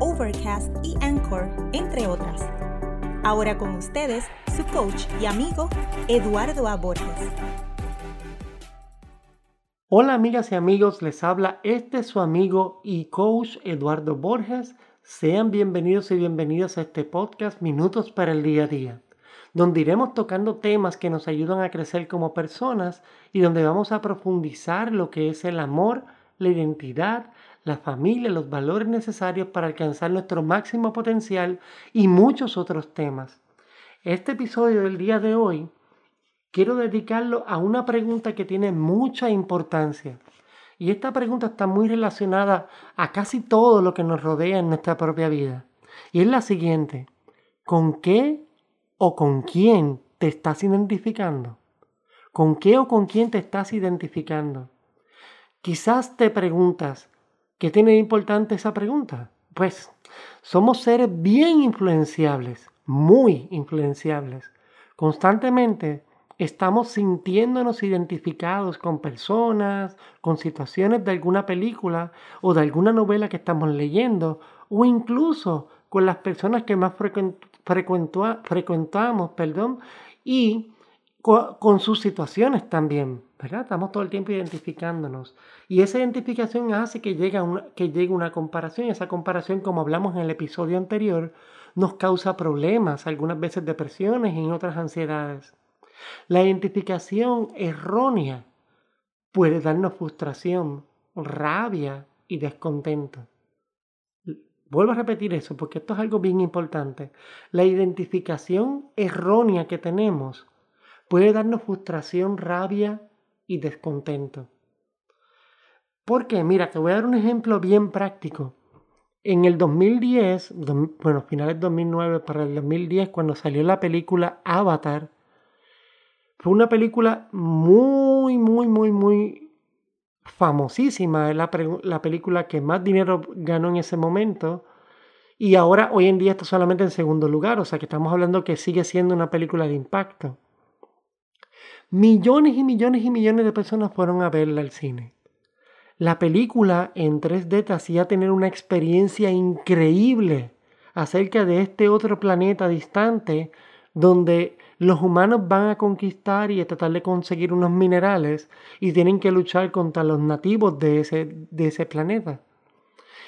Overcast y Anchor, entre otras. Ahora con ustedes, su coach y amigo, Eduardo A. Borges. Hola amigas y amigos, les habla este su amigo y coach Eduardo Borges. Sean bienvenidos y bienvenidas a este podcast Minutos para el Día a Día, donde iremos tocando temas que nos ayudan a crecer como personas y donde vamos a profundizar lo que es el amor, la identidad, la familia, los valores necesarios para alcanzar nuestro máximo potencial y muchos otros temas. Este episodio del día de hoy quiero dedicarlo a una pregunta que tiene mucha importancia. Y esta pregunta está muy relacionada a casi todo lo que nos rodea en nuestra propia vida. Y es la siguiente. ¿Con qué o con quién te estás identificando? ¿Con qué o con quién te estás identificando? Quizás te preguntas, ¿qué tiene de importante esa pregunta? Pues somos seres bien influenciables, muy influenciables. Constantemente estamos sintiéndonos identificados con personas, con situaciones de alguna película o de alguna novela que estamos leyendo, o incluso con las personas que más frecuentamos, perdón, y con, sus situaciones también, ¿verdad? Estamos todo el tiempo identificándonos. Y esa identificación hace que llegue, una, que llegue una comparación, y esa comparación, como hablamos en el episodio anterior, nos causa problemas, algunas veces depresiones y otras ansiedades. La identificación errónea puede darnos frustración, rabia y descontento. Vuelvo a repetir eso porque esto es algo bien importante. La identificación errónea que tenemos puede darnos frustración, rabia y descontento. Porque, mira, te voy a dar un ejemplo bien práctico. En el 2010, bueno, finales 2009 para el 2010, cuando salió la película Avatar, fue una película muy, muy, muy, muy famosísima. Es la, la, película que más dinero ganó en ese momento. Y ahora, hoy en día, está solamente en segundo lugar. O sea que estamos hablando que sigue siendo una película de impacto. Millones y millones y millones de personas fueron a verla al cine. La película en 3D te hacía tener una experiencia increíble acerca de este otro planeta distante donde los humanos van a conquistar y a tratar de conseguir unos minerales y tienen que luchar contra los nativos de ese, de ese planeta.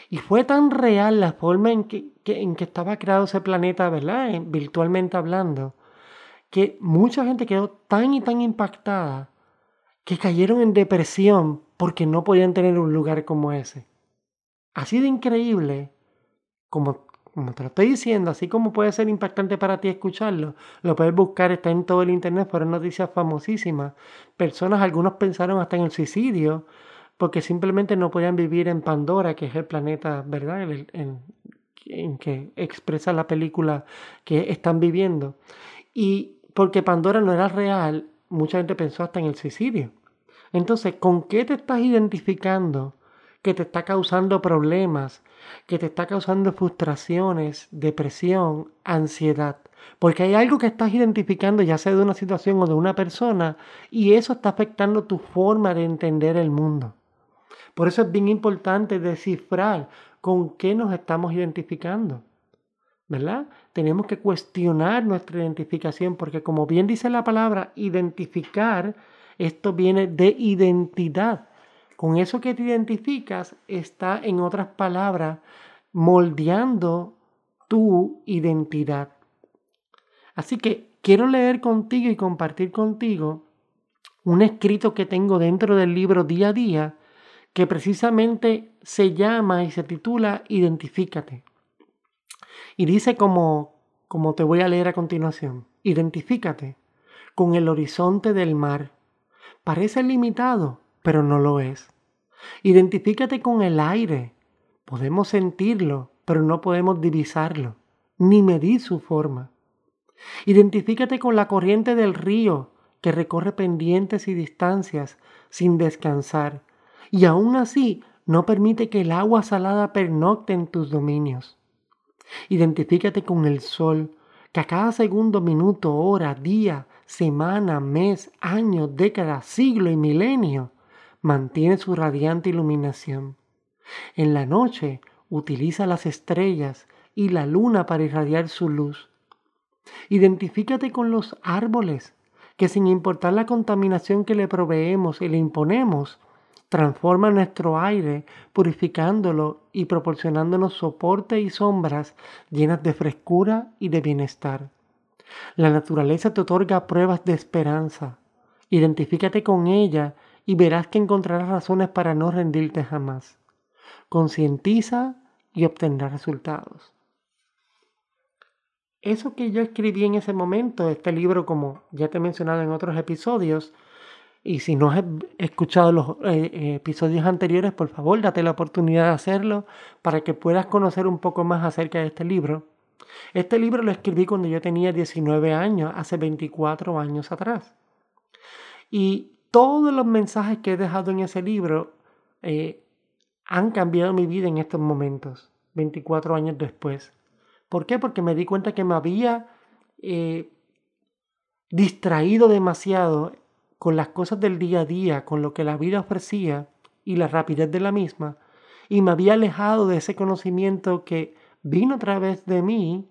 Y fue tan real la forma en que, en que estaba creado ese planeta, ¿verdad? Virtualmente hablando, que mucha gente quedó tan y tan impactada que cayeron en depresión porque no podían tener un lugar como ese. Así de increíble como te lo estoy diciendo, así como puede ser impactante para ti escucharlo, lo puedes buscar, está en todo el internet, fueron noticias famosísimas. Personas, algunos pensaron hasta en el suicidio, porque simplemente no podían vivir en Pandora, que es el planeta, ¿verdad? En, en que expresa la película que están viviendo. Y porque Pandora no era real, mucha gente pensó hasta en el suicidio. Entonces, ¿con qué te estás identificando que te está causando problemas? que te está causando frustraciones, depresión, ansiedad. Porque hay algo que estás identificando, ya sea de una situación o de una persona, y eso está afectando tu forma de entender el mundo. Por eso es bien importante descifrar con qué nos estamos identificando. ¿Verdad? Tenemos que cuestionar nuestra identificación porque como bien dice la palabra, identificar, esto viene de identidad. Con eso que te identificas está, en otras palabras, moldeando tu identidad. Así que quiero leer contigo y compartir contigo un escrito que tengo dentro del libro día a día que precisamente se llama y se titula Identifícate. Y dice como, como te voy a leer a continuación, identifícate con el horizonte del mar. Parece limitado, pero no lo es. Identifícate con el aire. Podemos sentirlo, pero no podemos divisarlo. ni medir su forma. Identifícate con la corriente del río que recorre pendientes y distancias sin descansar, y aún así no permite que el agua salada pernocte en tus dominios. Identifícate con el sol, que a cada segundo, minuto, hora, día, semana, mes, año, década, siglo y milenio mantiene su radiante iluminación. En la noche utiliza las estrellas y la luna para irradiar su luz. Identifícate con los árboles, que sin importar la contaminación que le proveemos y le imponemos, transforma nuestro aire, purificándolo y proporcionándonos soporte y sombras llenas de frescura y de bienestar. La naturaleza te otorga pruebas de esperanza. Identifícate con ella y verás que encontrarás razones para no rendirte jamás. Concientiza y obtendrás resultados. Eso que yo escribí en ese momento, este libro, como ya te he mencionado en otros episodios, y si no has escuchado los eh, eh, episodios anteriores, por favor, date la oportunidad de hacerlo para que puedas conocer un poco más acerca de este libro. Este libro lo escribí cuando yo tenía 19 años, hace 24 años atrás. Y todos los mensajes que he dejado en ese libro eh, han cambiado mi vida en estos momentos, 24 años después. ¿Por qué? Porque me di cuenta que me había distraído demasiado con las cosas del día a día, con lo que la vida ofrecía y la rapidez de la misma, y me había alejado de ese conocimiento que vino a través de mí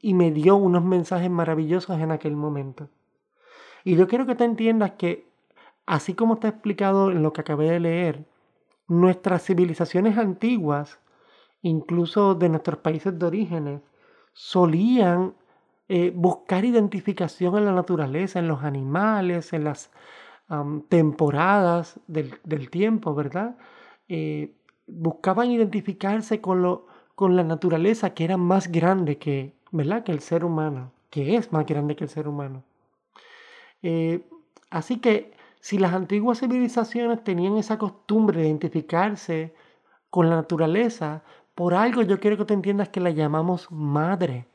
y me dio unos mensajes maravillosos en aquel momento. Y yo quiero que te entiendas que, así como está explicado en lo que acabé de leer, nuestras civilizaciones antiguas, incluso de nuestros países de orígenes, solían eh, buscar identificación en la naturaleza, en los animales, en las temporadas del, tiempo, ¿verdad? Eh, buscaban identificarse con, lo, con la naturaleza que era más grande que, ¿verdad? que el ser humano, que es más grande que el ser humano. Eh, así que si las antiguas civilizaciones tenían esa costumbre de identificarse con la naturaleza, por algo yo quiero que te entiendas que la llamamos madre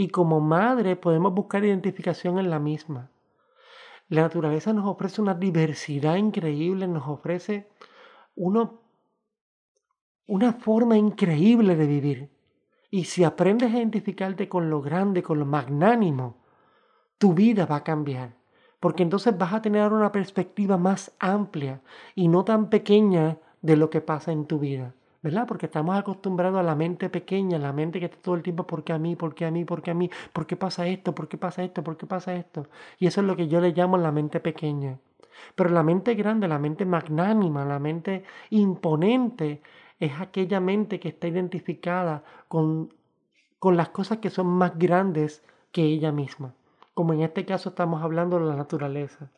y como madre podemos buscar identificación en la misma. La naturaleza nos ofrece una diversidad increíble, nos ofrece una forma increíble de vivir. Y si aprendes a identificarte con lo grande, con lo magnánimo, tu vida va a cambiar. Porque entonces vas a tener una perspectiva más amplia y no tan pequeña de lo que pasa en tu vida. ¿Verdad? Porque estamos acostumbrados a la mente pequeña, la mente que está todo el tiempo, ¿por qué a mí? ¿Por qué a mí? ¿Por qué a mí? ¿Por qué pasa esto? ¿Por qué pasa esto? ¿Por qué pasa esto? Y eso es lo que yo le llamo la mente pequeña. Pero la mente grande, la mente magnánima, la mente imponente, es aquella mente que está identificada con, con las cosas que son más grandes que ella misma. Como en este caso estamos hablando de la naturaleza.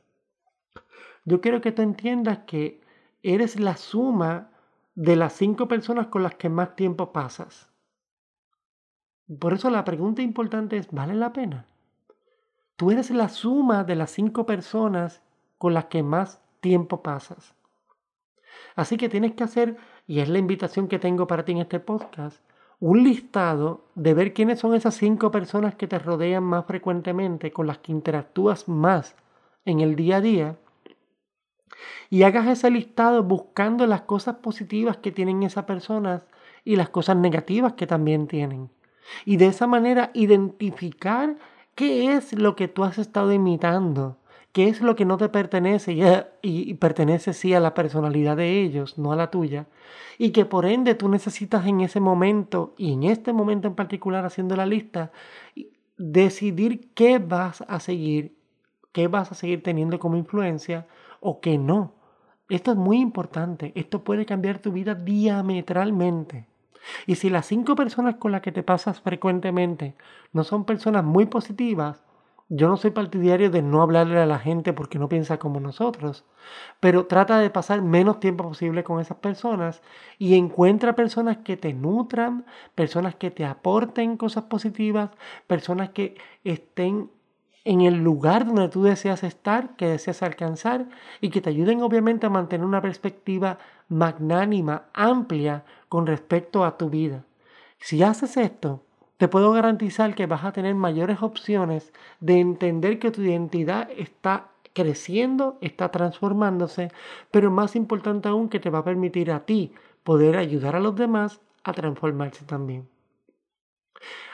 Yo quiero que tú entiendas que eres la suma de las cinco personas con las que más tiempo pasas. Por eso la pregunta importante es, ¿vale la pena? Tú eres la suma de las cinco personas con las que más tiempo pasas. Así que tienes que hacer, y es la invitación que tengo para ti en este podcast, un listado de ver quiénes son esas cinco personas que te rodean más frecuentemente, con las que interactúas más en el día a día, y hagas ese listado buscando las cosas positivas que tienen esas personas y las cosas negativas que también tienen. Y de esa manera identificar qué es lo que tú has estado imitando, qué es lo que no te pertenece y, y, pertenece sí a la personalidad de ellos, no a la tuya. Y que por ende tú necesitas en ese momento y en este momento en particular haciendo la lista, decidir qué vas a seguir, qué vas a seguir teniendo como influencia o que no. Esto es muy importante. Esto puede cambiar tu vida diametralmente. Y si las cinco personas con las que te pasas frecuentemente no son personas muy positivas, yo no soy partidario de no hablarle a la gente porque no piensa como nosotros, pero trata de pasar menos tiempo posible con esas personas y encuentra personas que te nutran, personas que te aporten cosas positivas, personas que estén en el lugar donde tú deseas estar, que deseas alcanzar y que te ayuden obviamente a mantener una perspectiva magnánima, amplia con respecto a tu vida. Si haces esto, te puedo garantizar que vas a tener mayores opciones de entender que tu identidad está creciendo, está transformándose, pero más importante aún que te va a permitir a ti poder ayudar a los demás a transformarse también.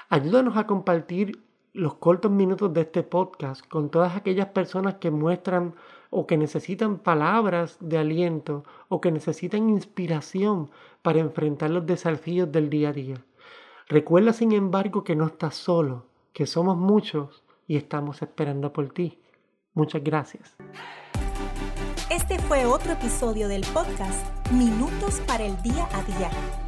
Ayúdanos a compartir los cortos minutos de este podcast con todas aquellas personas que muestran o que necesitan palabras de aliento o que necesitan inspiración para enfrentar los desafíos del día a día. Recuerda, sin embargo, que no estás solo, que somos muchos y estamos esperando por ti. Muchas gracias. Este fue otro episodio del podcast Minutos para el Día a Día.